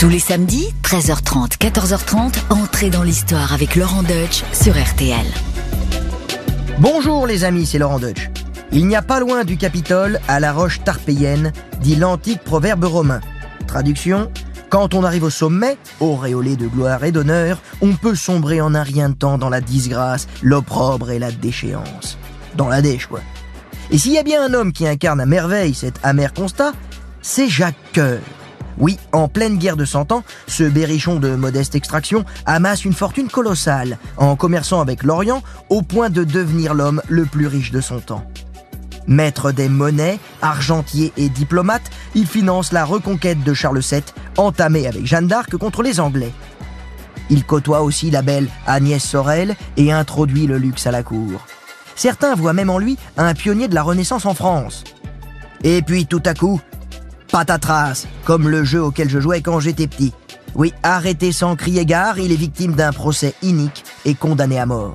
Tous les samedis, 13h30, 14h30, entrez dans l'histoire avec Laurent Deutsch sur RTL. Bonjour les amis, c'est Laurent Deutsch. Il n'y a pas loin du Capitole, à la roche tarpéienne, dit l'antique proverbe romain. Traduction Quand on arrive au sommet, auréolé de gloire et d'honneur, on peut sombrer en un rien de temps dans la disgrâce, l'opprobre et la déchéance. Dans la dèche, quoi. Et s'il y a bien un homme qui incarne à merveille cet amer constat, c'est Jacques Coeur. Oui, en pleine guerre de Cent Ans, ce berrichon de modeste extraction amasse une fortune colossale en commerçant avec l'Orient au point de devenir l'homme le plus riche de son temps. Maître des monnaies, argentier et diplomate, il finance la reconquête de Charles VII, entamée avec Jeanne d'Arc contre les Anglais. Il côtoie aussi la belle Agnès Sorel et introduit le luxe à la cour. Certains voient même en lui un pionnier de la Renaissance en France. Et puis tout à coup, patatras, comme le jeu auquel je jouais quand j'étais petit. Oui, arrêté sans crier gare, il est victime d'un procès inique et condamné à mort.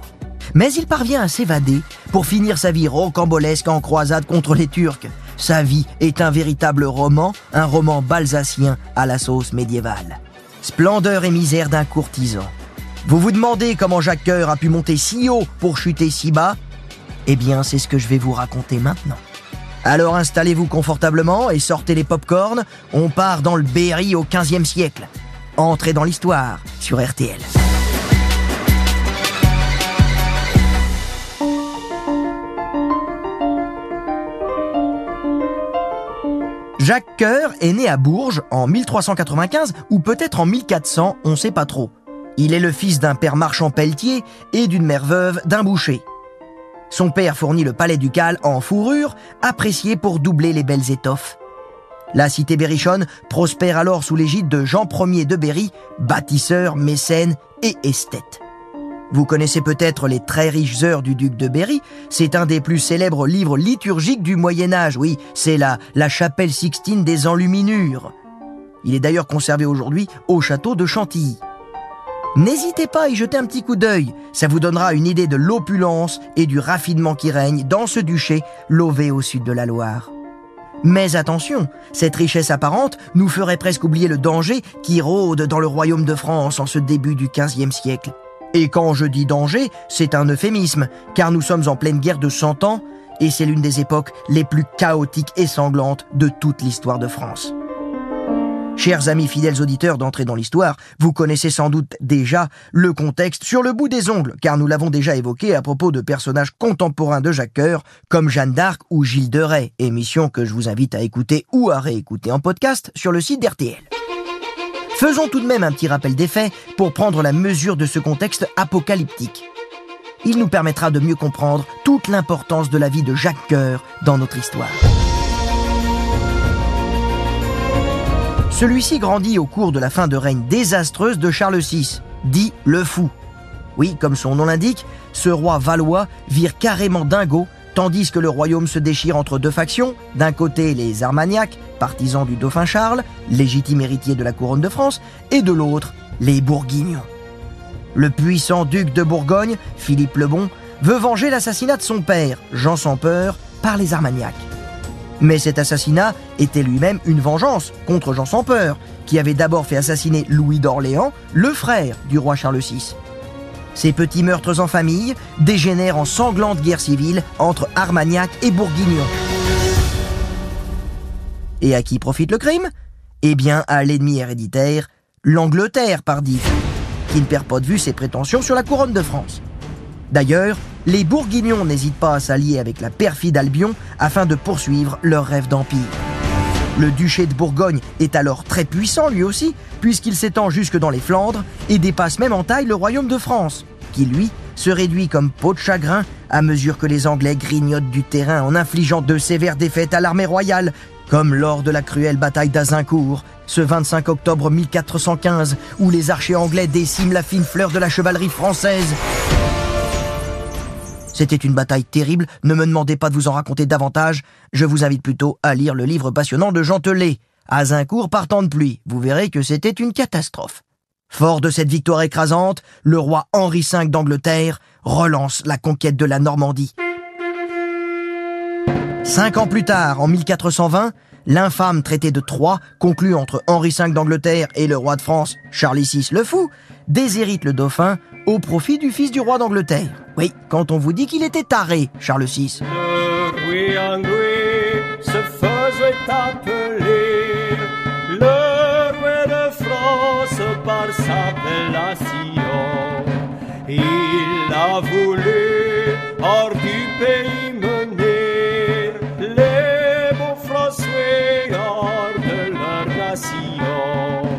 Mais il parvient à s'évader pour finir sa vie rocambolesque en croisade contre les Turcs. Sa vie est un véritable roman, un roman balsacien à la sauce médiévale. Splendeur et misère d'un courtisan. Vous vous demandez comment Jacques Coeur a pu monter si haut pour chuter si bas? Eh bien, c'est ce que je vais vous raconter maintenant. Alors installez-vous confortablement et sortez les pop-corns. On part dans le Berry au 15e siècle. Entrez dans l'histoire sur RTL. Jacques Coeur est né à Bourges en 1395 ou peut-être en 1400, on ne sait pas trop. Il est le fils d'un père marchand pelletier et d'une mère veuve d'un boucher. Son père fournit le palais ducal en fourrure, apprécié pour doubler les belles étoffes. La cité berrichonne prospère alors sous l'égide de Jean Ier de Berry, bâtisseur, mécène et esthète. Vous connaissez peut-être les très riches heures du duc de Berry. C'est un des plus célèbres livres liturgiques du Moyen Âge. Oui, c'est la, la chapelle Sixtine des Enluminures. Il est d'ailleurs conservé aujourd'hui au château de Chantilly. N'hésitez pas à y jeter un petit coup d'œil. Ça vous donnera une idée de l'opulence et du raffinement qui règne dans ce duché lové au sud de la Loire. Mais attention, cette richesse apparente nous ferait presque oublier le danger qui rôde dans le royaume de France en ce début du XVe siècle. Et quand je dis danger, c'est un euphémisme, car nous sommes en pleine guerre de 100 ans, et c'est l'une des époques les plus chaotiques et sanglantes de toute l'histoire de France. Chers amis fidèles auditeurs d'entrer dans l'histoire, vous connaissez sans doute déjà le contexte sur le bout des ongles, car nous l'avons déjà évoqué à propos de personnages contemporains de Jacques Coeur, comme Jeanne d'Arc ou Gilles de Rais, émission que je vous invite à écouter ou à réécouter en podcast sur le site d'RTL. Faisons tout de même un petit rappel des faits pour prendre la mesure de ce contexte apocalyptique. Il nous permettra de mieux comprendre toute l'importance de la vie de Jacques Coeur dans notre histoire. Celui-ci grandit au cours de la fin de règne désastreuse de Charles VI, dit le Fou. Oui, comme son nom l'indique, ce roi valois vire carrément dingo, tandis que le royaume se déchire entre deux factions, d'un côté les Armagnacs, partisans du dauphin Charles, légitime héritier de la couronne de France, et de l'autre, les Bourguignons. Le puissant duc de Bourgogne, Philippe le Bon, veut venger l'assassinat de son père, Jean sans peur, par les Armagnacs. Mais cet assassinat était lui-même une vengeance contre Jean sans peur, qui avait d'abord fait assassiner Louis d'Orléans, le frère du roi Charles VI. Ces petits meurtres en famille dégénèrent en sanglante guerre civile entre Armagnac et Bourguignon. Et à qui profite le crime? Eh bien, à l'ennemi héréditaire, l'Angleterre, pardi, qui ne perd pas de vue ses prétentions sur la couronne de France. D'ailleurs, les Bourguignons n'hésitent pas à s'allier avec la perfide Albion afin de poursuivre leur rêve d'empire. Le duché de Bourgogne est alors très puissant lui aussi, puisqu'il s'étend jusque dans les Flandres et dépasse même en taille le royaume de France, qui lui se réduit comme peau de chagrin à mesure que les Anglais grignotent du terrain en infligeant de sévères défaites à l'armée royale, comme lors de la cruelle bataille d'Azincourt, ce 25 octobre 1415, où les archers anglais déciment la fine fleur de la chevalerie française. C'était une bataille terrible, ne me demandez pas de vous en raconter davantage, je vous invite plutôt à lire le livre passionnant de Jean Telet, Azincourt partant de pluie, vous verrez que c'était une catastrophe. Fort de cette victoire écrasante, le roi Henri V d'Angleterre relance la conquête de la Normandie. Cinq ans plus tard, en 1420, L'infâme traité de Troyes, conclu entre Henri V d'Angleterre et le roi de France, Charles VI le Fou, déshérite le dauphin au profit du fils du roi d'Angleterre. Oui, quand on vous dit qu'il était taré, Charles VI. Le se faisait appeler le roi de France par sa appellation. Il a voulu hors du pays mener les beaux Français hors de leur nation.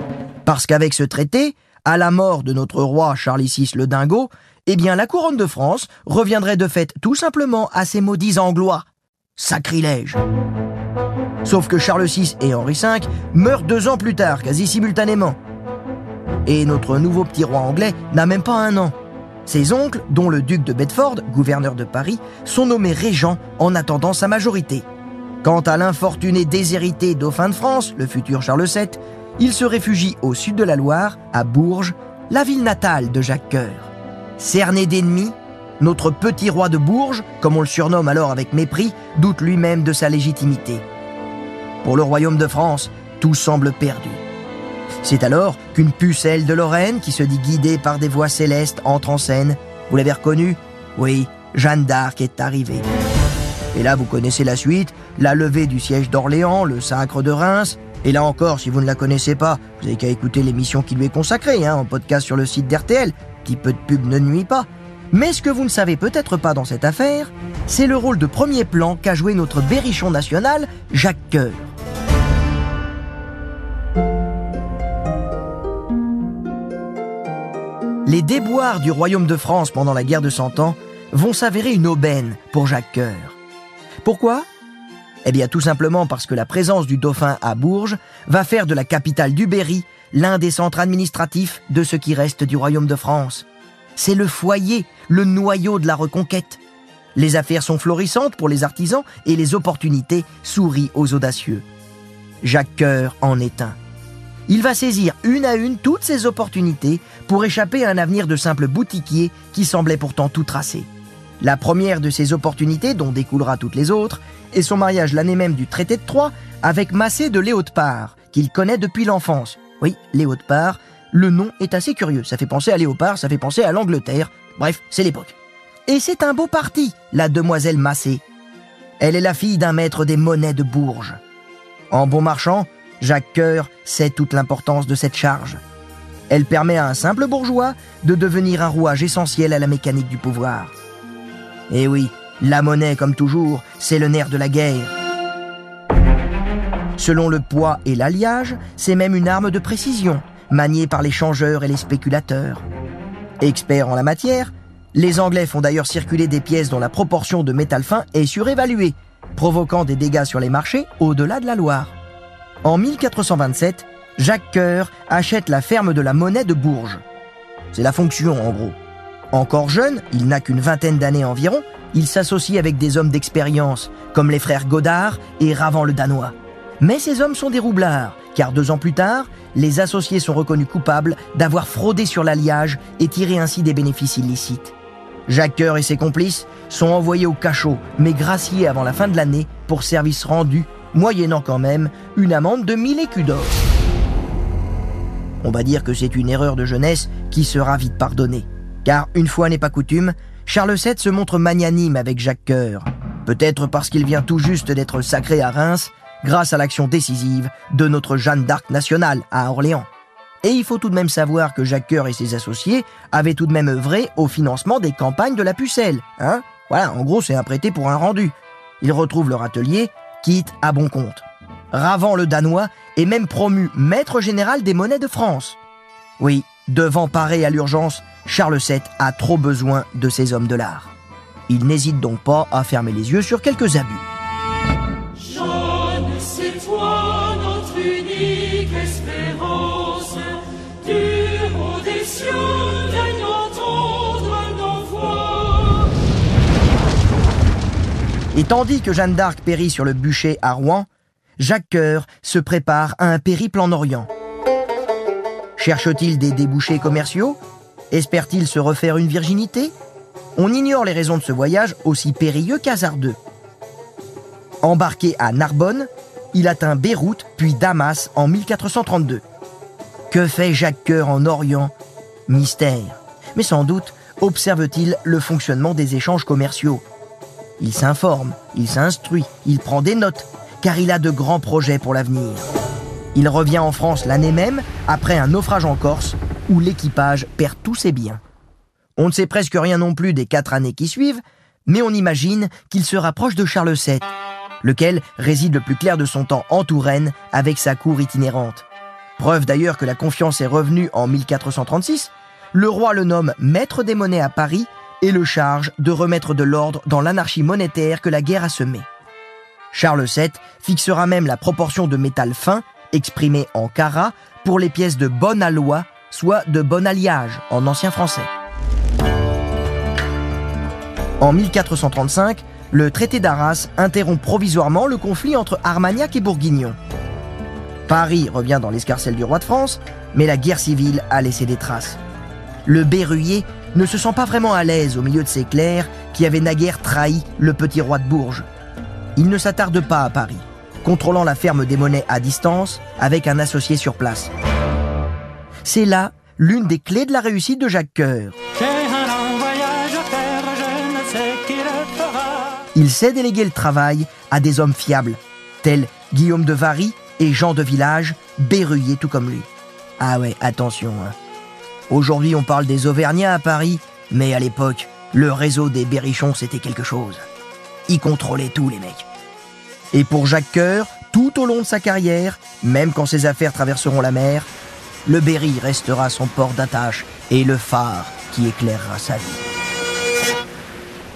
Parce qu'avec ce traité, à la mort de notre roi Charles VI le Dingo, eh bien la couronne de France reviendrait de fait tout simplement à ces maudits Anglois. Sacrilège Sauf que Charles VI et Henri V meurent deux ans plus tard, quasi simultanément. Et notre nouveau petit roi anglais n'a même pas un an. Ses oncles, dont le duc de Bedford, gouverneur de Paris, sont nommés régents en attendant sa majorité. Quant à l'infortuné déshérité dauphin de France, le futur Charles VII, il se réfugie au sud de la Loire, à Bourges, la ville natale de Jacques Coeur. Cerné d'ennemis, notre petit roi de Bourges, comme on le surnomme alors avec mépris, doute lui-même de sa légitimité. Pour le royaume de France, tout semble perdu. C'est alors qu'une pucelle de Lorraine, qui se dit guidée par des voix célestes, entre en scène. Vous l'avez reconnue Oui, Jeanne d'Arc est arrivée. Et là, vous connaissez la suite, la levée du siège d'Orléans, le sacre de Reims, et là encore, si vous ne la connaissez pas, vous n'avez qu'à écouter l'émission qui lui est consacrée, hein, en podcast sur le site d'RTL. Petit peu de pub ne nuit pas. Mais ce que vous ne savez peut-être pas dans cette affaire, c'est le rôle de premier plan qu'a joué notre berrichon national, Jacques Coeur. Les déboires du royaume de France pendant la guerre de Cent Ans vont s'avérer une aubaine pour Jacques Coeur. Pourquoi? Eh bien tout simplement parce que la présence du dauphin à Bourges va faire de la capitale du Berry l'un des centres administratifs de ce qui reste du royaume de France. C'est le foyer, le noyau de la reconquête. Les affaires sont florissantes pour les artisans et les opportunités sourient aux audacieux. Jacques Coeur en est un. Il va saisir une à une toutes ces opportunités pour échapper à un avenir de simple boutiquier qui semblait pourtant tout tracé. La première de ces opportunités, dont découlera toutes les autres, est son mariage l'année même du traité de Troyes avec Massé de Léotpart, qu'il connaît depuis l'enfance. Oui, Léotpart, le nom est assez curieux. Ça fait penser à Léopard, ça fait penser à l'Angleterre. Bref, c'est l'époque. Et c'est un beau parti, la demoiselle Massé. Elle est la fille d'un maître des monnaies de Bourges. En bon marchand, Jacques Coeur sait toute l'importance de cette charge. Elle permet à un simple bourgeois de devenir un rouage essentiel à la mécanique du pouvoir. Eh oui, la monnaie, comme toujours, c'est le nerf de la guerre. Selon le poids et l'alliage, c'est même une arme de précision, maniée par les changeurs et les spéculateurs. Experts en la matière, les Anglais font d'ailleurs circuler des pièces dont la proportion de métal fin est surévaluée, provoquant des dégâts sur les marchés au-delà de la Loire. En 1427, Jacques Coeur achète la ferme de la monnaie de Bourges. C'est la fonction en gros. Encore jeune, il n'a qu'une vingtaine d'années environ, il s'associe avec des hommes d'expérience, comme les frères Godard et Ravant le Danois. Mais ces hommes sont des roublards, car deux ans plus tard, les associés sont reconnus coupables d'avoir fraudé sur l'alliage et tiré ainsi des bénéfices illicites. Jacques Coeur et ses complices sont envoyés au cachot, mais graciés avant la fin de l'année pour service rendu, moyennant quand même une amende de 1000 écus d'or. On va dire que c'est une erreur de jeunesse qui sera vite pardonnée. Car, une fois n'est pas coutume, Charles VII se montre magnanime avec Jacques Coeur. Peut-être parce qu'il vient tout juste d'être sacré à Reims, grâce à l'action décisive de notre Jeanne d'Arc nationale à Orléans. Et il faut tout de même savoir que Jacques Coeur et ses associés avaient tout de même œuvré au financement des campagnes de la pucelle. Hein? Voilà, en gros, c'est un prêté pour un rendu. Ils retrouvent leur atelier, quitte à bon compte. Ravant le Danois est même promu maître général des monnaies de France. Oui, devant parer à l'urgence, Charles VII a trop besoin de ces hommes de l'art. Il n'hésite donc pas à fermer les yeux sur quelques abus. notre unique espérance. Et tandis que Jeanne d'Arc périt sur le bûcher à Rouen, Jacques Coeur se prépare à un périple en Orient. Cherche-t-il des débouchés commerciaux? Espère-t-il se refaire une virginité? On ignore les raisons de ce voyage aussi périlleux qu'hasardeux. Embarqué à Narbonne, il atteint Beyrouth puis Damas en 1432. Que fait Jacques Coeur en Orient? Mystère. Mais sans doute observe-t-il le fonctionnement des échanges commerciaux. Il s'informe, il s'instruit, il prend des notes, car il a de grands projets pour l'avenir. Il revient en France l'année même, après un naufrage en Corse, où l'équipage perd tous ses biens. On ne sait presque rien non plus des quatre années qui suivent, mais on imagine qu'il se rapproche de Charles VII, lequel réside le plus clair de son temps en Touraine avec sa cour itinérante. Preuve d'ailleurs que la confiance est revenue en 1436, le roi le nomme maître des monnaies à Paris et le charge de remettre de l'ordre dans l'anarchie monétaire que la guerre a semée. Charles VII fixera même la proportion de métal fin, exprimé en carats, pour les pièces de bon aloi, soit de bon alliage en ancien français. En 1435, le traité d'Arras interrompt provisoirement le conflit entre Armagnac et Bourguignon. Paris revient dans l'escarcelle du roi de France, mais la guerre civile a laissé des traces. Le berruyer ne se sent pas vraiment à l'aise au milieu de ses clercs qui avaient naguère trahi le petit roi de Bourges. Il ne s'attarde pas à Paris, contrôlant la ferme des monnaies à distance avec un associé sur place. C'est là l'une des clés de la réussite de Jacques Coeur. Il sait déléguer le travail à des hommes fiables, tels Guillaume de Vary et Jean de Village, berruyer tout comme lui. Ah ouais, attention. Hein. Aujourd'hui, on parle des Auvergnats à Paris, mais à l'époque, le réseau des Berrichons, c'était quelque chose. Il contrôlait tout, les mecs. Et pour Jacques Coeur, tout au long de sa carrière, même quand ses affaires traverseront la mer, le Berry restera son port d'attache et le phare qui éclairera sa vie.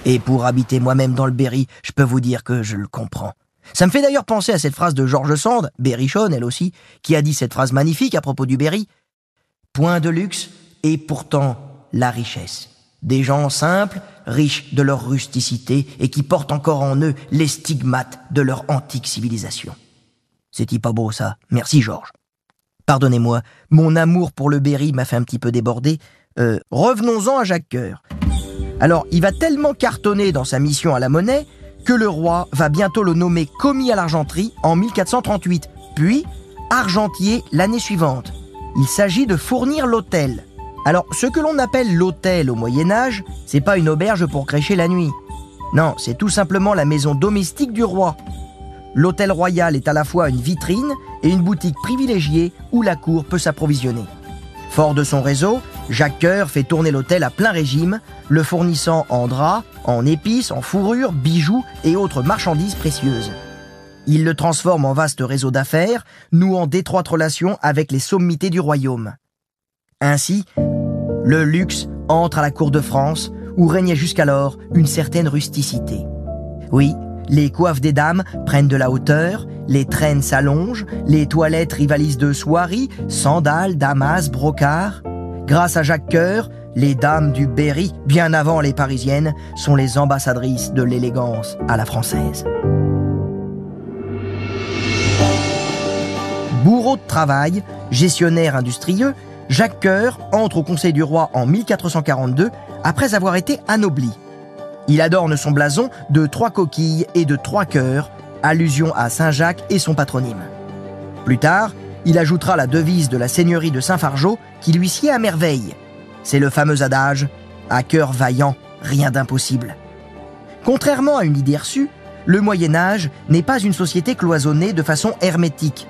Et pour habiter moi-même dans le Berry, je peux vous dire que je le comprends. Ça me fait d'ailleurs penser à cette phrase de Georges Sand, berrichonne elle aussi, qui a dit cette phrase magnifique à propos du Berry. Point de luxe et pourtant la richesse. Des gens simples, riches de leur rusticité et qui portent encore en eux les stigmates de leur antique civilisation. C'est-il pas beau ça Merci Georges. Pardonnez-moi, mon amour pour le Berry m'a fait un petit peu déborder. Euh, revenons-en à Jacques Coeur. Alors, il va tellement cartonner dans sa mission à la monnaie que le roi va bientôt le nommer commis à l'argenterie en 1438, puis argentier l'année suivante. Il s'agit de fournir l'hôtel. Alors, ce que l'on appelle l'hôtel au Moyen Âge, c'est pas une auberge pour crêcher la nuit. Non, c'est tout simplement la maison domestique du roi. L'hôtel royal est à la fois une vitrine et une boutique privilégiée où la cour peut s'approvisionner. Fort de son réseau, Jacques Coeur fait tourner l'hôtel à plein régime, le fournissant en draps, en épices, en fourrures, bijoux et autres marchandises précieuses. Il le transforme en vaste réseau d'affaires, nouant d'étroites relations avec les sommités du royaume. Ainsi, le luxe entre à la cour de France, où régnait jusqu'alors une certaine rusticité. Oui, les coiffes des dames prennent de la hauteur, les traînes s'allongent, les toilettes rivalisent de soieries, sandales, damas, brocards. Grâce à Jacques Coeur, les dames du Berry, bien avant les parisiennes, sont les ambassadrices de l'élégance à la française. Bourreau de travail, gestionnaire industrieux, Jacques Coeur entre au Conseil du roi en 1442 après avoir été anobli. Il adorne son blason de trois coquilles et de trois cœurs, allusion à Saint Jacques et son patronyme. Plus tard, il ajoutera la devise de la seigneurie de Saint-Fargeau qui lui sied à merveille. C'est le fameux adage À cœur vaillant, rien d'impossible. Contrairement à une idée reçue, le Moyen Âge n'est pas une société cloisonnée de façon hermétique.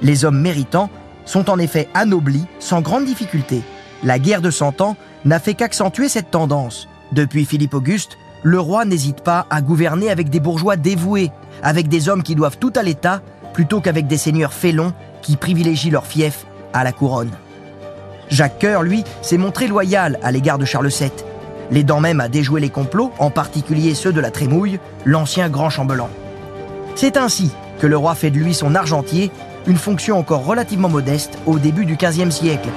Les hommes méritants sont en effet anoblis sans grande difficulté. La guerre de Cent Ans n'a fait qu'accentuer cette tendance. Depuis Philippe Auguste, le roi n'hésite pas à gouverner avec des bourgeois dévoués, avec des hommes qui doivent tout à l'État, plutôt qu'avec des seigneurs félons qui privilégient leur fief à la couronne. Jacques Coeur, lui, s'est montré loyal à l'égard de Charles VII, l'aidant même à déjouer les complots, en particulier ceux de la Trémouille, l'ancien grand chambellan. C'est ainsi que le roi fait de lui son argentier une fonction encore relativement modeste au début du XVe siècle.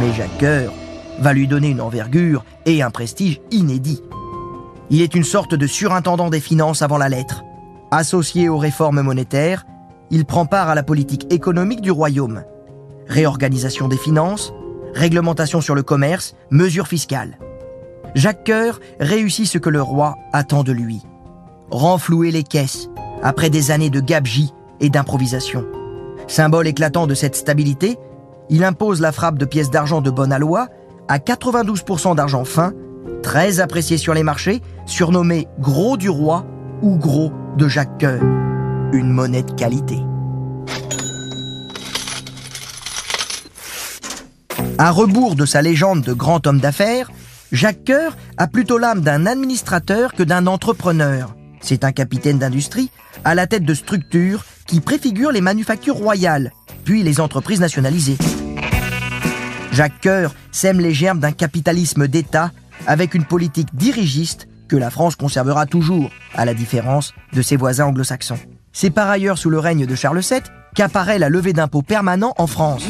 Mais Jacques Coeur va lui donner une envergure et un prestige inédits. Il est une sorte de surintendant des finances avant la lettre. Associé aux réformes monétaires, il prend part à la politique économique du royaume. Réorganisation des finances, réglementation sur le commerce, mesures fiscales. Jacques Coeur réussit ce que le roi attend de lui. Renflouer les caisses, après des années de gabegie et d'improvisation. Symbole éclatant de cette stabilité, il impose la frappe de pièces d'argent de bonne aloi à 92% d'argent fin, très apprécié sur les marchés, surnommé Gros du Roi ou Gros de Jacques Coeur. Une monnaie de qualité. À rebours de sa légende de grand homme d'affaires, Jacques Coeur a plutôt l'âme d'un administrateur que d'un entrepreneur. C'est un capitaine d'industrie à la tête de structures qui préfigurent les manufactures royales, puis les entreprises nationalisées. Jacques Coeur sème les germes d'un capitalisme d'État avec une politique dirigiste que la France conservera toujours, à la différence de ses voisins anglo-saxons. C'est par ailleurs sous le règne de Charles VII qu'apparaît la levée d'impôts permanent en France.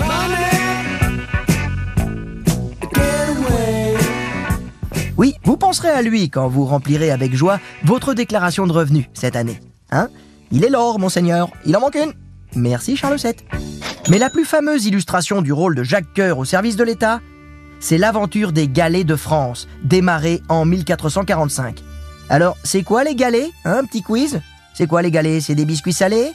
Oui, vous penserez à lui quand vous remplirez avec joie votre déclaration de revenus cette année. Hein? Il est l'or, monseigneur. Il en manque une. Merci Charles VII. Mais la plus fameuse illustration du rôle de Jacques Coeur au service de l'État, c'est l'aventure des galets de France, démarrée en 1445. Alors, c'est quoi les galets Un petit quiz? C'est quoi les galets? C'est des biscuits salés?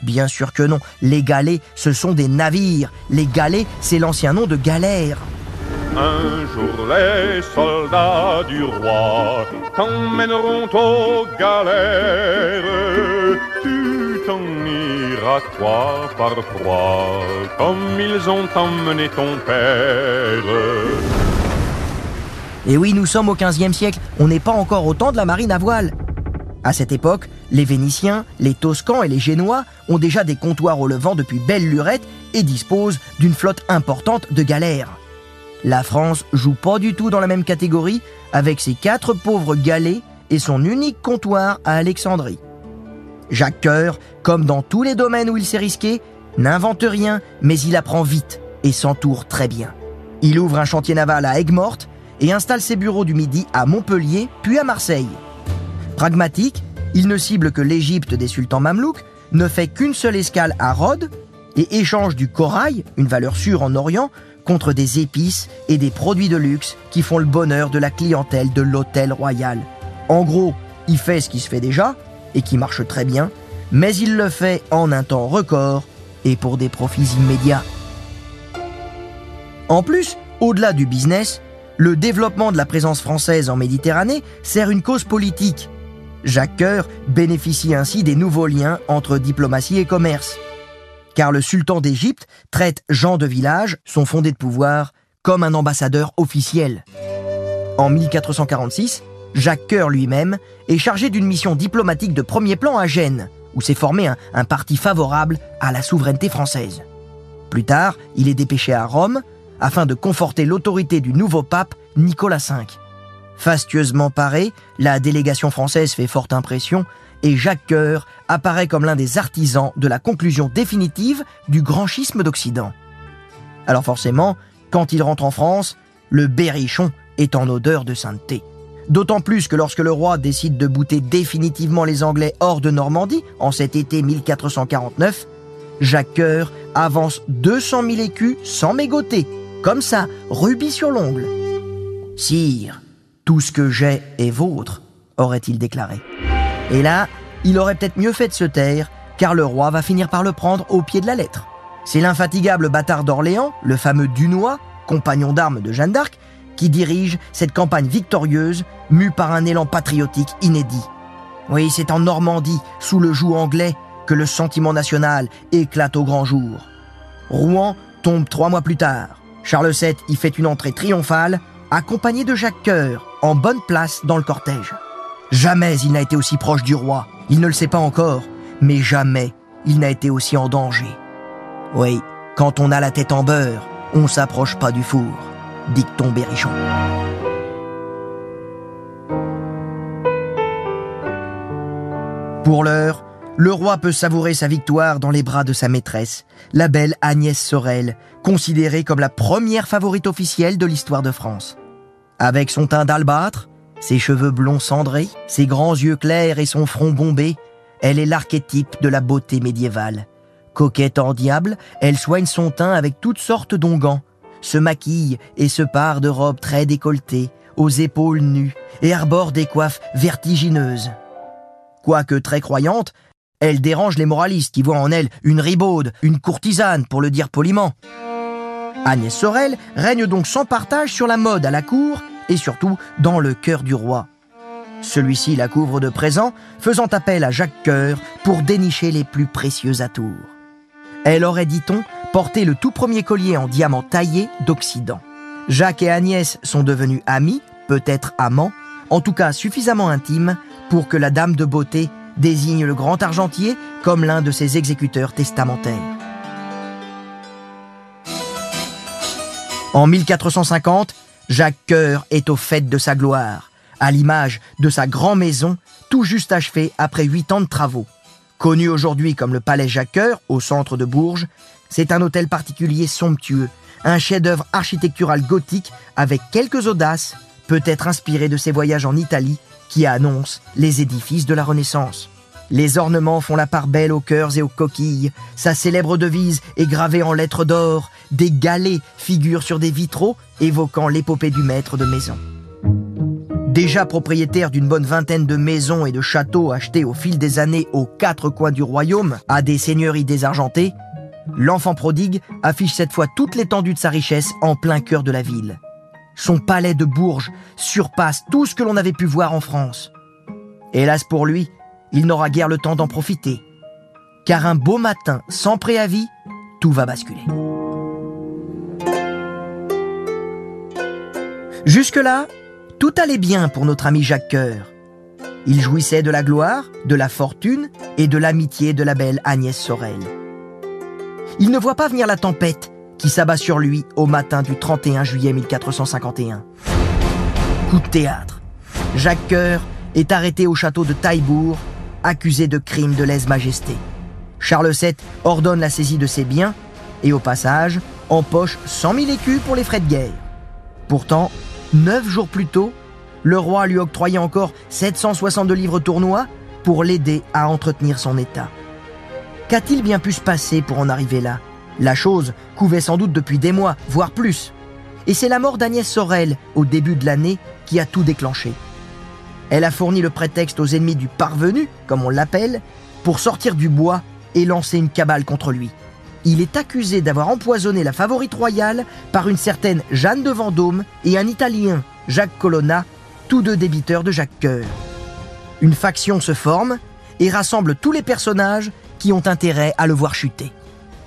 Bien sûr que non. Les galets, ce sont des navires. Les galets, c'est l'ancien nom de galère. Un jour les soldats du roi t'emmèneront aux galères. Tu t'en iras toi par trois, comme ils ont emmené ton père. Et oui, nous sommes au XVe siècle, on n'est pas encore au temps de la marine à voile. À cette époque, les Vénitiens, les Toscans et les Génois ont déjà des comptoirs au levant depuis belle lurette et disposent d'une flotte importante de galères. La France joue pas du tout dans la même catégorie avec ses quatre pauvres galets et son unique comptoir à Alexandrie. Jacques Coeur, comme dans tous les domaines où il s'est risqué, n'invente rien, mais il apprend vite et s'entoure très bien. Il ouvre un chantier naval à Aigues-Mortes et installe ses bureaux du Midi à Montpellier, puis à Marseille. Pragmatique, il ne cible que l'Égypte des sultans mamelouks, ne fait qu'une seule escale à Rhodes et échange du corail, une valeur sûre en Orient, contre des épices et des produits de luxe qui font le bonheur de la clientèle de l'hôtel royal. En gros, il fait ce qui se fait déjà et qui marche très bien, mais il le fait en un temps record et pour des profits immédiats. En plus, au-delà du business, le développement de la présence française en Méditerranée sert une cause politique. Jacques Coeur bénéficie ainsi des nouveaux liens entre diplomatie et commerce. Car le sultan d'Égypte traite Jean de Village, son fondé de pouvoir, comme un ambassadeur officiel. En 1446, Jacques Coeur lui-même est chargé d'une mission diplomatique de premier plan à Gênes, où s'est formé un, un parti favorable à la souveraineté française. Plus tard, il est dépêché à Rome afin de conforter l'autorité du nouveau pape Nicolas V. Fastueusement paré, la délégation française fait forte impression et Jacques Coeur apparaît comme l'un des artisans de la conclusion définitive du grand schisme d'Occident. Alors forcément, quand il rentre en France, le berrichon est en odeur de sainteté. D'autant plus que lorsque le roi décide de bouter définitivement les Anglais hors de Normandie en cet été 1449, Jacques Coeur avance 200 000 écus sans mégoter, comme ça, rubis sur l'ongle. Sire, tout ce que j'ai est vôtre, aurait-il déclaré. Et là, il aurait peut-être mieux fait de se taire, car le roi va finir par le prendre au pied de la lettre. C'est l'infatigable bâtard d'Orléans, le fameux Dunois, compagnon d'armes de Jeanne d'Arc, qui dirige cette campagne victorieuse, mue par un élan patriotique inédit. Oui, c'est en Normandie, sous le joug anglais, que le sentiment national éclate au grand jour. Rouen tombe trois mois plus tard. Charles VII y fait une entrée triomphale, accompagné de Jacques Coeur, en bonne place dans le cortège. Jamais il n'a été aussi proche du roi. Il ne le sait pas encore, mais jamais il n'a été aussi en danger. Oui, quand on a la tête en beurre, on s'approche pas du four, dicton Berrichon. Pour l'heure, le roi peut savourer sa victoire dans les bras de sa maîtresse, la belle Agnès Sorel, considérée comme la première favorite officielle de l'histoire de France. Avec son teint d'albâtre, ses cheveux blonds cendrés, ses grands yeux clairs et son front bombé, elle est l'archétype de la beauté médiévale. Coquette en diable, elle soigne son teint avec toutes sortes d'onguents, se maquille et se pare de robes très décolletées, aux épaules nues, et arbore des coiffes vertigineuses. Quoique très croyante, Elle dérange les moralistes qui voient en elle une ribaude, une courtisane, pour le dire poliment. Agnès Sorel règne donc sans partage sur la mode à la cour et surtout dans le cœur du roi. Celui-ci la couvre de présents, faisant appel à Jacques Coeur pour dénicher les plus précieux atours. Elle aurait, dit-on, porté le tout premier collier en diamant taillé d'Occident. Jacques et Agnès sont devenus amis, peut-être amants, en tout cas suffisamment intimes pour que la dame de beauté désigne le grand argentier comme l'un de ses exécuteurs testamentaires. En 1450, Jacques Coeur est au fait de sa gloire, à l'image de sa grande maison, tout juste achevée après huit ans de travaux. Connu aujourd'hui comme le Palais Jacques Coeur, au centre de Bourges, c'est un hôtel particulier somptueux, un chef-d'œuvre architectural gothique avec quelques audaces, peut-être inspiré de ses voyages en Italie qui annonce les édifices de la Renaissance. Les ornements font la part belle aux cœurs et aux coquilles. Sa célèbre devise est gravée en lettres d'or. Des galets figurent sur des vitraux évoquant l'épopée du maître de maison. Déjà propriétaire d'une bonne vingtaine de maisons et de châteaux achetés au fil des années aux quatre coins du royaume à des seigneuries désargentées, l'enfant prodigue affiche cette fois toute l'étendue de sa richesse en plein cœur de la ville. Son palais de Bourges surpasse tout ce que l'on avait pu voir en France. Hélas pour lui, il n'aura guère le temps d'en profiter. Car un beau matin, sans préavis, tout va basculer. Jusque-là, tout allait bien pour notre ami Jacques Coeur. Il jouissait de la gloire, de la fortune et de l'amitié de la belle Agnès Sorel. Il ne voit pas venir la tempête qui s'abat sur lui au matin du 31 juillet 1451. Coup de théâtre. Jacques Coeur est arrêté au château de Taillebourg, accusé de crime de lèse-majesté. Charles VII ordonne la saisie de ses biens et au passage empoche 100 000 écus pour les frais de guerre. Pourtant, neuf jours plus tôt, le roi lui octroyait encore 762 livres tournois pour l'aider à entretenir son état. Qu'a-t-il bien pu se passer pour en arriver là? La chose couvait sans doute depuis des mois, voire plus. Et c'est la mort d'Agnès Sorel au début de l'année qui a tout déclenché. Elle a fourni le prétexte aux ennemis du parvenu, comme on l'appelle, pour sortir du bois et lancer une cabale contre lui. Il est accusé d'avoir empoisonné la favorite royale par une certaine Jeanne de Vendôme et un Italien, Jacques Colonna, tous deux débiteurs de Jacques Coeur. Une faction se forme et rassemble tous les personnages qui ont intérêt à le voir chuter.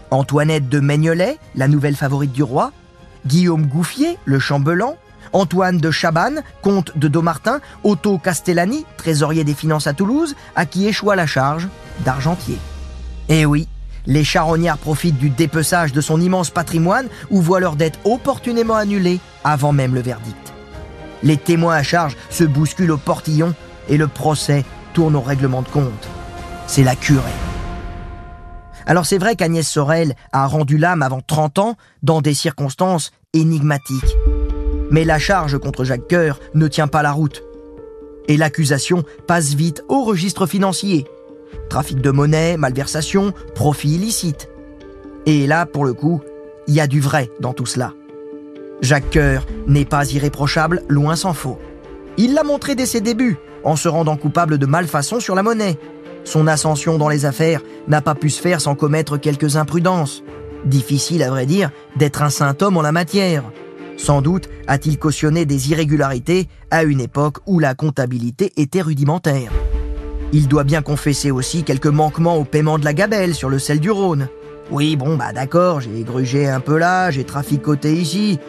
Antoinette de Maignolet, la nouvelle favorite du roi, Guillaume Gouffier, le chambellan, Antoine de Chabannes, comte de Domartin, Otto Castellani, trésorier des finances à Toulouse, à qui échoua la charge d'argentier. Eh oui, les charognards profitent du dépeçage de son immense patrimoine ou voient leur dette opportunément annulée avant même le verdict. Les témoins à charge se bousculent au portillon et le procès tourne au règlement de compte. C'est la curée. Alors c'est vrai qu'Agnès Sorel a rendu l'âme avant 30 ans dans des circonstances énigmatiques. Mais la charge contre Jacques Coeur ne tient pas la route. Et l'accusation passe vite au registre financier. Trafic de monnaie, malversation, profit illicite. Et là, pour le coup, il y a du vrai dans tout cela. Jacques Coeur n'est pas irréprochable, loin s'en faut. Il l'a montré dès ses débuts, en se rendant coupable de malfaçon sur la monnaie, son ascension dans les affaires n'a pas pu se faire sans commettre quelques imprudences. Difficile, à vrai dire, d'être un saint homme en la matière. Sans doute a-t-il cautionné des irrégularités à une époque où la comptabilité était rudimentaire. Il doit bien confesser aussi quelques manquements au paiement de la gabelle sur le sel du Rhône. Oui, bon, bah d'accord, j'ai grugé un peu là, j'ai traficoté ici.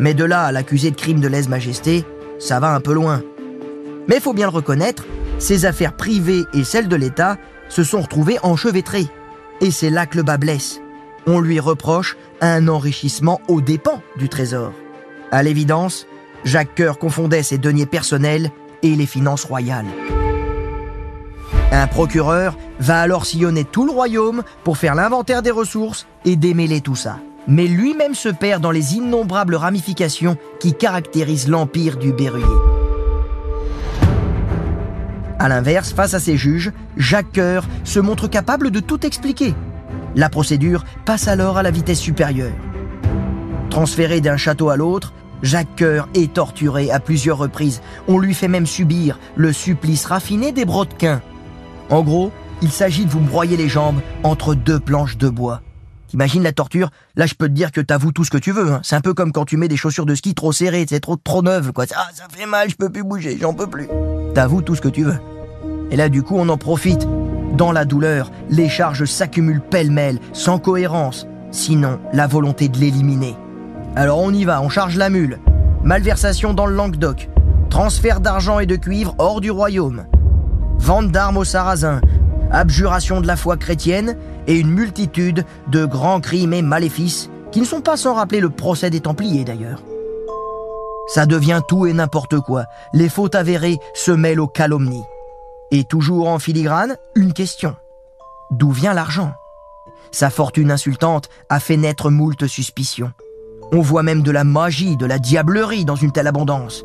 Mais de là à l'accuser de crime de lèse-majesté, ça va un peu loin. Mais faut bien le reconnaître, ses affaires privées et celles de l'État se sont retrouvées enchevêtrées. Et c'est là que le bas blesse. On lui reproche un enrichissement aux dépens du Trésor. À l'évidence, Jacques Coeur confondait ses deniers personnels et les finances royales. Un procureur va alors sillonner tout le royaume pour faire l'inventaire des ressources et démêler tout ça. Mais lui-même se perd dans les innombrables ramifications qui caractérisent l'empire du Berruyer. A l'inverse, face à ses juges, Jacques Coeur se montre capable de tout expliquer. La procédure passe alors à la vitesse supérieure. Transféré d'un château à l'autre, Jacques Coeur est torturé à plusieurs reprises. On lui fait même subir le supplice raffiné des brodequins. En gros, il s'agit de vous broyer les jambes entre deux planches de bois. T'imagines la torture? Là, je peux te dire que t'avoues tout ce que tu veux. Hein. C'est un peu comme quand tu mets des chaussures de ski trop serrées, c'est trop trop neuves, quoi. Ah, ça fait mal, je peux plus bouger, j'en peux plus. T'avoues tout ce que tu veux. Et là, du coup, on en profite. Dans la douleur, les charges s'accumulent pêle-mêle, sans cohérence. Sinon, la volonté de l'éliminer. Alors on y va, on charge la mule. Malversation dans le Languedoc. Transfert d'argent et de cuivre hors du royaume. Vente d'armes aux Sarrasins. Abjuration de la foi chrétienne et une multitude de grands crimes et maléfices qui ne sont pas sans rappeler le procès des Templiers d'ailleurs. Ça devient tout et n'importe quoi. Les fautes avérées se mêlent aux calomnies. Et toujours en filigrane, une question. D'où vient l'argent? Sa fortune insultante a fait naître moult suspicions. On voit même de la magie, de la diablerie dans une telle abondance.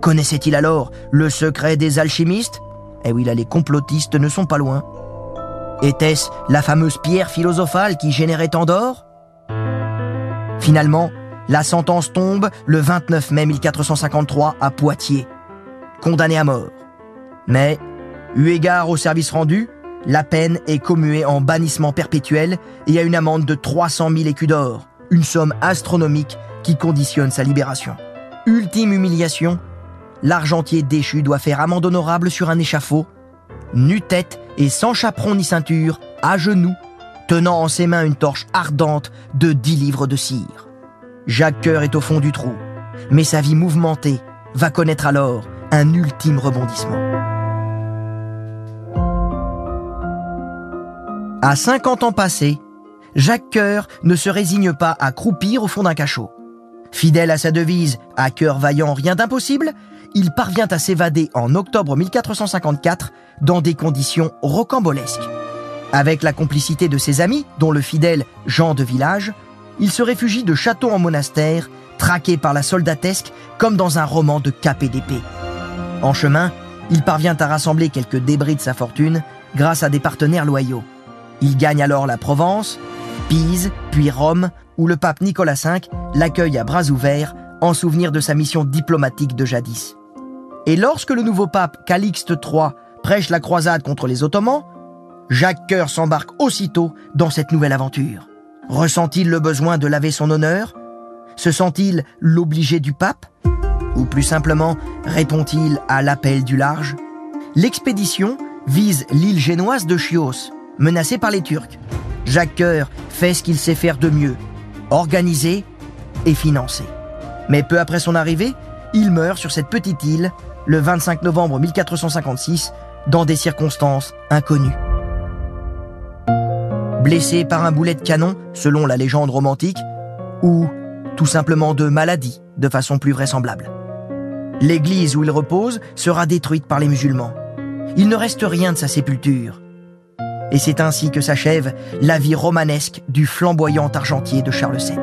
Connaissait-il alors le secret des alchimistes? Eh oui, là, les complotistes ne sont pas loin. Était-ce la fameuse pierre philosophale qui générait tant d'or Finalement, la sentence tombe le 29 mai 1453 à Poitiers, condamné à mort. Mais, eu égard au service rendu, la peine est commuée en bannissement perpétuel et à une amende de 300 000 écus d'or, une somme astronomique qui conditionne sa libération. Ultime humiliation, l'argentier déchu doit faire amende honorable sur un échafaud, nu-tête et sans chaperon ni ceinture, à genoux, tenant en ses mains une torche ardente de dix livres de cire. Jacques Coeur est au fond du trou, mais sa vie mouvementée va connaître alors un ultime rebondissement. À 50 ans passés, Jacques Coeur ne se résigne pas à croupir au fond d'un cachot. Fidèle à sa devise à cœur vaillant, rien d'impossible, il parvient à s'évader en octobre 1454 dans des conditions rocambolesques. Avec la complicité de ses amis, dont le fidèle Jean de Village, il se réfugie de château en monastère, traqué par la soldatesque comme dans un roman de cap et d'épée. En chemin, il parvient à rassembler quelques débris de sa fortune grâce à des partenaires loyaux. Il gagne alors la Provence, Pise, puis Rome, où le pape Nicolas V l'accueille à bras ouverts en souvenir de sa mission diplomatique de jadis. Et lorsque le nouveau pape Calixte III prêche la croisade contre les Ottomans, Jacques Coeur s'embarque aussitôt dans cette nouvelle aventure. Ressent-il le besoin de laver son honneur? Se sent-il l'obligé du pape? Ou plus simplement, répond-il à l'appel du large? L'expédition vise l'île génoise de Chios, menacée par les Turcs. Jacques Coeur fait ce qu'il sait faire de mieux, organiser et financer. Mais peu après son arrivée, il meurt sur cette petite île le 25 novembre 1456 dans des circonstances inconnues. Blessé par un boulet de canon, selon la légende romantique, ou tout simplement de maladie, de façon plus vraisemblable. L'église où il repose sera détruite par les musulmans. Il ne reste rien de sa sépulture. Et c'est ainsi que s'achève la vie romanesque du flamboyant argentier de Charles VII.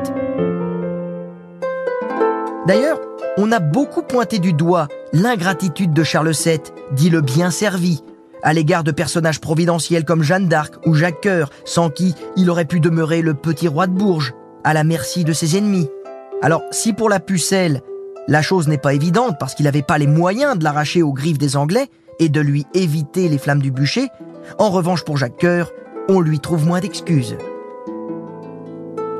D'ailleurs, on a beaucoup pointé du doigt l'ingratitude de Charles VII, dit le bien servi, à l'égard de personnages providentiels comme Jeanne d'Arc ou Jacques Coeur, sans qui il aurait pu demeurer le petit roi de Bourges, à la merci de ses ennemis. Alors, si pour la pucelle, la chose n'est pas évidente parce qu'il n'avait pas les moyens de l'arracher aux griffes des Anglais et de lui éviter les flammes du bûcher, en revanche pour Jacques Coeur, on lui trouve moins d'excuses.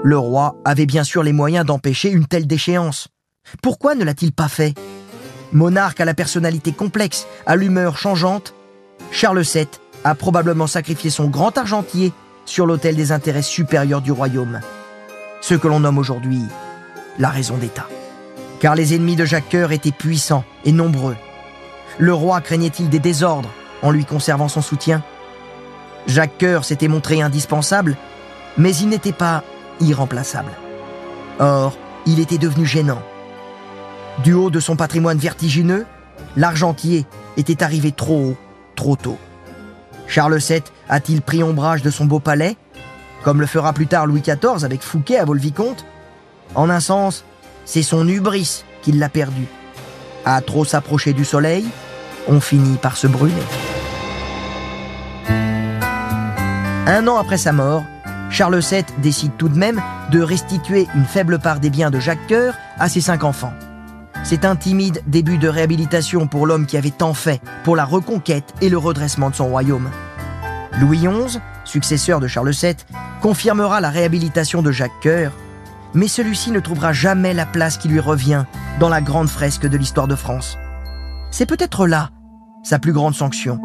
Le roi avait bien sûr les moyens d'empêcher une telle déchéance. Pourquoi ne l'a-t-il pas fait? Monarque à la personnalité complexe, à l'humeur changeante, Charles VII a probablement sacrifié son grand argentier sur l'autel des intérêts supérieurs du royaume. Ce que l'on nomme aujourd'hui la raison d'État. Car les ennemis de Jacques Coeur étaient puissants et nombreux. Le roi craignait-il des désordres en lui conservant son soutien? Jacques Coeur s'était montré indispensable, mais il n'était pas irremplaçable. Or, il était devenu gênant. Du haut de son patrimoine vertigineux, l'argentier était arrivé trop haut, trop tôt. Charles VII a-t-il pris ombrage de son beau palais, comme le fera plus tard Louis XIV avec Fouquet à Volvicomte? En un sens, c'est son hubris qui l'a perdu. À trop s'approcher du soleil, on finit par se brûler. Un an après sa mort, Charles VII décide tout de même de restituer une faible part des biens de Jacques Coeur à ses cinq enfants. C'est un timide début de réhabilitation pour l'homme qui avait tant fait pour la reconquête et le redressement de son royaume. Louis XI, successeur de Charles VII, confirmera la réhabilitation de Jacques Coeur, mais celui-ci ne trouvera jamais la place qui lui revient dans la grande fresque de l'histoire de France. C'est peut-être là sa plus grande sanction.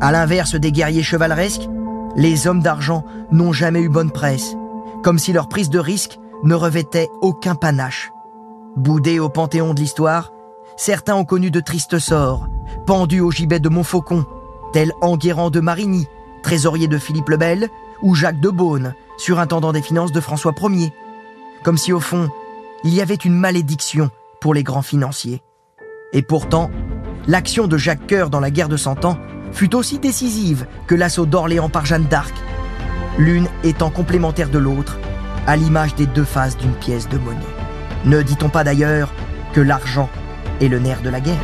À l'inverse des guerriers chevaleresques, les hommes d'argent n'ont jamais eu bonne presse, comme si leur prise de risque ne revêtait aucun panache. Boudés au panthéon de l'histoire, certains ont connu de tristes sorts, pendus au gibet de Montfaucon, tels Enguerrand de Marigny, trésorier de Philippe le Bel, ou Jacques de Beaune, surintendant des finances de François Ier. Comme si au fond, il y avait une malédiction pour les grands financiers. Et pourtant, l'action de Jacques Coeur dans la guerre de Cent Ans fut aussi décisive que l'assaut d'Orléans par Jeanne d'Arc, l'une étant complémentaire de l'autre, à l'image des deux faces d'une pièce de monnaie. Ne dit-on pas d'ailleurs que l'argent est le nerf de la guerre?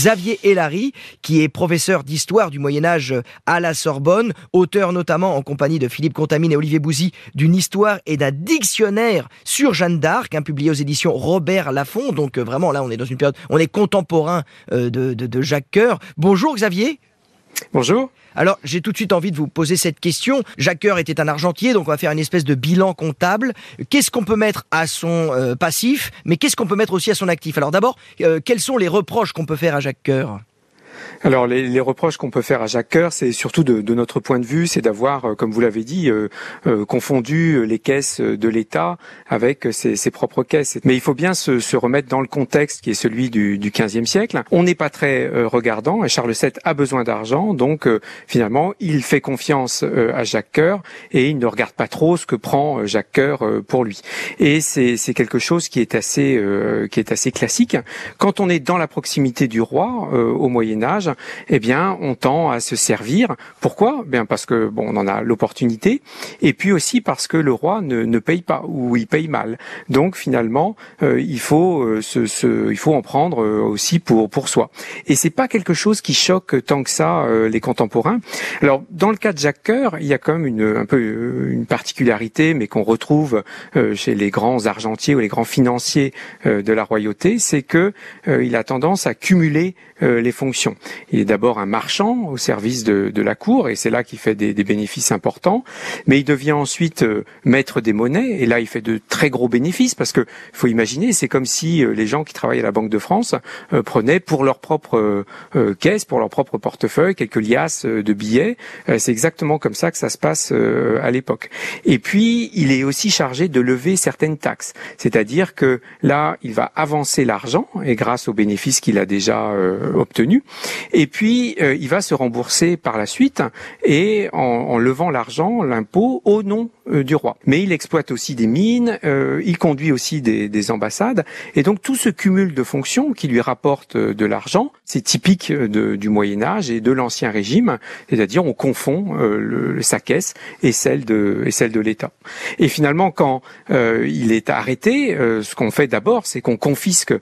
Xavier Hélary, qui est professeur d'histoire du Moyen Âge à la Sorbonne, auteur notamment en compagnie de Philippe Contamine et Olivier Bouzy d'une histoire et d'un dictionnaire sur Jeanne d'Arc, hein, publié aux éditions Robert Laffont. Donc euh, vraiment là, on est dans une période, on est contemporain euh, de, de Jacques Coeur. Bonjour Xavier. Bonjour. Alors, j'ai tout de suite envie de vous poser cette question. Jacques était un argentier, donc on va faire une espèce de bilan comptable. Qu'est-ce qu'on peut mettre à son euh, passif, mais qu'est-ce qu'on peut mettre aussi à son actif? Alors d'abord, euh, quels sont les reproches qu'on peut faire à Jacques alors les, les reproches qu'on peut faire à Jacques Coeur, c'est surtout de, de, notre point de vue, c'est d'avoir, euh, comme vous l'avez dit, euh, euh, confondu les caisses de l'État avec ses, ses, propres caisses. Mais il faut bien se, se, remettre dans le contexte qui est celui du, du 15e siècle. On n'est pas très regardant et Charles VII a besoin d'argent, donc finalement il fait confiance à Jacques Coeur et il ne regarde pas trop ce que prend Jacques Coeur pour lui. Et c'est quelque chose qui est assez qui est assez classique. Quand on est dans la proximité du roi au Moyen Âge, eh bien, on tend à se servir. Pourquoi? Bien parce que bon, on en a l'opportunité, et puis aussi parce que le roi ne, ne paye pas ou il paye mal. Donc finalement, euh, il faut euh, il faut en prendre euh, aussi pour pour soi. Et c'est pas quelque chose qui choque tant que ça les contemporains. Alors dans le cas de Jacques Coeur, il y a quand même une un peu une particularité, mais qu'on retrouve chez les grands argentiers ou les grands financiers de la royauté, c'est que il a tendance à cumuler les fonctions. Il est d'abord un marchand au service de, de la cour, et c'est là qu'il fait des, des, bénéfices importants. Mais il devient ensuite euh, maître des monnaies, et là il fait de très gros bénéfices, parce que faut imaginer, c'est comme si euh, les gens qui travaillent à la Banque de France euh, prenaient pour leur propre caisse, pour leur propre portefeuille, quelques liasses de billets. c'est exactement comme ça que ça se passe à l'époque. Et puis, il est aussi chargé de lever certaines taxes, c'est-à-dire que là, il va avancer l'argent, et grâce aux bénéfices qu'il a déjà obtenus, et puis, euh, il va se rembourser par la suite et en, levant l'argent, l'impôt, au nom euh, du roi. Mais il exploite aussi des mines, euh, il conduit aussi des, ambassades. Et donc, tout ce cumul de fonctions qui lui rapporte de l'argent, c'est typique du Moyen Âge et de l'Ancien Régime. C'est-à-dire, on confond le, sa caisse et celle de, et celle de l'État. Et finalement, quand il est arrêté, ce qu'on fait d'abord, c'est qu'on confisque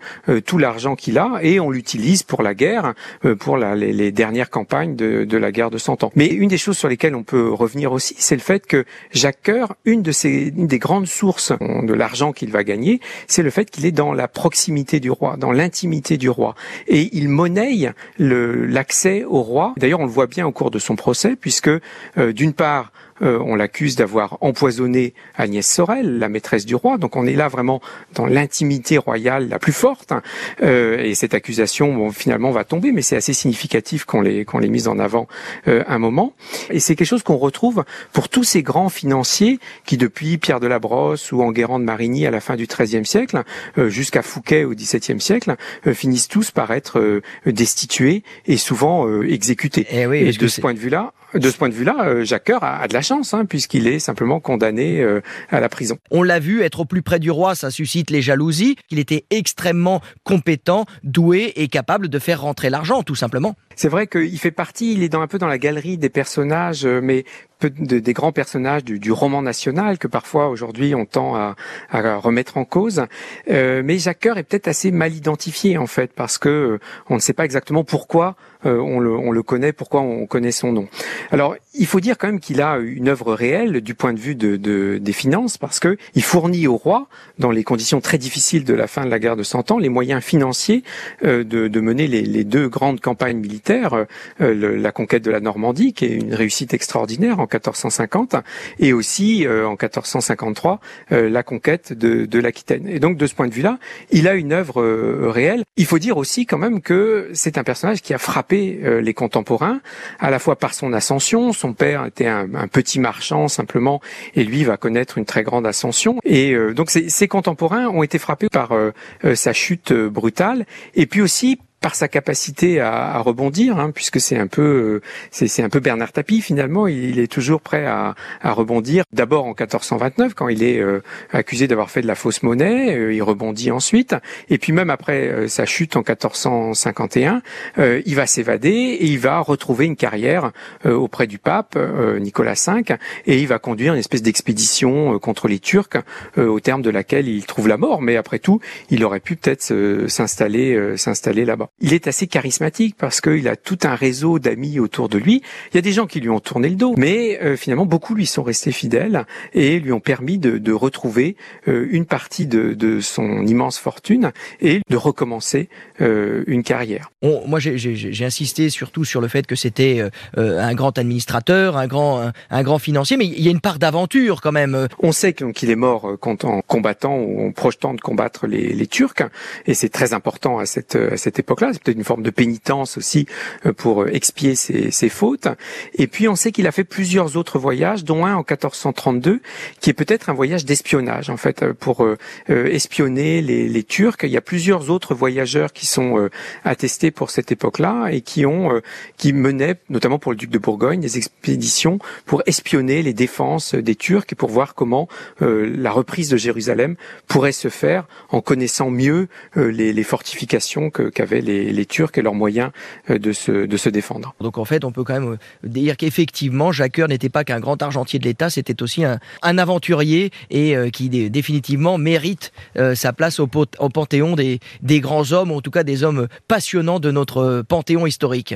tout l'argent qu'il a et on l'utilise pour la guerre, pour les, dernières campagnes de, la guerre de Cent Ans. Mais une des choses sur lesquelles on peut revenir aussi, c'est le fait que Jacques Coeur, une des grandes sources de l'argent qu'il va gagner, c'est le fait qu'il est dans la proximité du roi, dans l'intimité du roi, et il monnaie l'accès au roi. D'ailleurs, on le voit bien au cours de son procès, puisque euh, d'une part euh, on l'accuse d'avoir empoisonné Agnès Sorel, la maîtresse du roi. Donc on est là vraiment dans l'intimité royale la plus forte. Hein. Euh, et cette accusation, bon, finalement, va tomber, mais c'est assez significatif qu'on l'ait qu'on l'ait mise en avant euh, un moment. Et c'est quelque chose qu'on retrouve pour tous ces grands financiers qui, depuis Pierre de la Brosse ou Enguerrand de Marigny à la fin du XIIIe siècle, jusqu'à Fouquet au XVIIe siècle, finissent tous par être destitués et souvent exécutés. Eh et, de ce point de vue-là, de ce point de vue-là, Jacques Coeur a, a de la hein, puisqu'il est simplement condamné euh, à la prison. On l'a vu, être au plus près du roi, ça suscite les jalousies, qu'il était extrêmement compétent, doué et capable de faire rentrer l'argent, tout simplement. C'est vrai qu'il fait partie, il est dans un peu dans la galerie des personnages, euh, mais des grands personnages du, roman national que parfois aujourd'hui on tend à, remettre en cause. Euh, mais Jacques Coeur est peut-être assez mal identifié en fait parce que euh, on ne sait pas exactement pourquoi euh, on, le, on, le, connaît, pourquoi on connaît son nom. Alors, il faut dire quand même qu'il a une œuvre réelle du point de vue de, de, des finances, parce que il fournit au roi, dans les conditions très difficiles de la fin de la guerre de Cent Ans, les moyens financiers euh, de, de, mener les, les, deux grandes campagnes militaires, euh, la conquête de la Normandie, qui est une réussite extraordinaire en 1450, et aussi en 1453 la conquête de, l'Aquitaine. Et donc, de ce point de vue-là, il a une œuvre réelle. Il faut dire aussi quand même que c'est un personnage qui a frappé euh, les contemporains, à la fois par son ascension. Son père était un, petit marchand simplement, et lui va connaître une très grande ascension. Et euh, donc ses, contemporains ont été frappés par euh, sa chute brutale, et puis aussi par sa capacité à, à rebondir, hein, puisque c'est un peu c'est un peu Bernard Tapie finalement. Il, est toujours prêt à, à rebondir. D'abord en 1429 quand il est euh, accusé d'avoir fait de la fausse monnaie, euh, il rebondit ensuite. Et puis même après euh, sa chute en 1451, il va s'évader et il va retrouver une carrière auprès du pape Nicolas V et il va conduire une espèce d'expédition contre les Turcs au terme de laquelle il trouve la mort. Mais après tout, il aurait pu peut-être s'installer s'installer là-bas. Il est assez charismatique parce qu'il a tout un réseau d'amis autour de lui. Il y a des gens qui lui ont tourné le dos, mais euh, finalement beaucoup lui sont restés fidèles et lui ont permis de, de retrouver euh, une partie de, de, son immense fortune et de recommencer euh, une carrière. moi, j'ai insisté surtout sur le fait que c'était un grand administrateur, un grand, un, un, grand financier, mais il y a une part d'aventure quand même. On sait qu'il est mort en combattant ou en projetant de combattre les, les Turcs, et c'est très important à cette, à cette époque c'est peut-être une forme de pénitence aussi euh, pour euh, expier ses, fautes. Et puis on sait qu'il a fait plusieurs autres voyages, dont un en 1432, qui est peut-être un voyage d'espionnage en fait euh, pour espionner les, Turcs. Il y a plusieurs autres voyageurs qui sont attestés pour cette époque-là et qui ont qui menaient, notamment pour le duc de Bourgogne, des expéditions pour espionner les défenses des Turcs et pour voir comment la reprise de Jérusalem pourrait se faire en connaissant mieux les, les fortifications qu'avaient les, Turcs et leurs moyens euh, de se, de se défendre. Donc en fait, on peut quand même euh, dire qu'effectivement, Jacques n'était pas qu'un grand argentier de l'État, c'était aussi un, aventurier et euh, qui définitivement mérite sa place au, au panthéon des, des grands hommes, ou en tout cas des hommes passionnants de notre panthéon historique.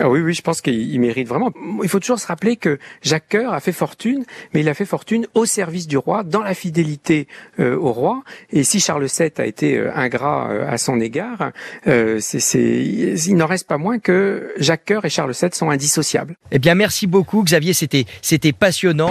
Ah oui, oui, je pense qu'il mérite vraiment. Il faut toujours se rappeler que Jacques Coeur a fait fortune, mais il a fait fortune au service du roi, dans la fidélité euh, au roi. Et si Charles VII a été euh, ingrat euh, à son égard, c'est, il n'en reste pas moins que Jacques Coeur et Charles VII sont indissociables. Eh bien, merci beaucoup, Xavier. C'était, c'était passionnant.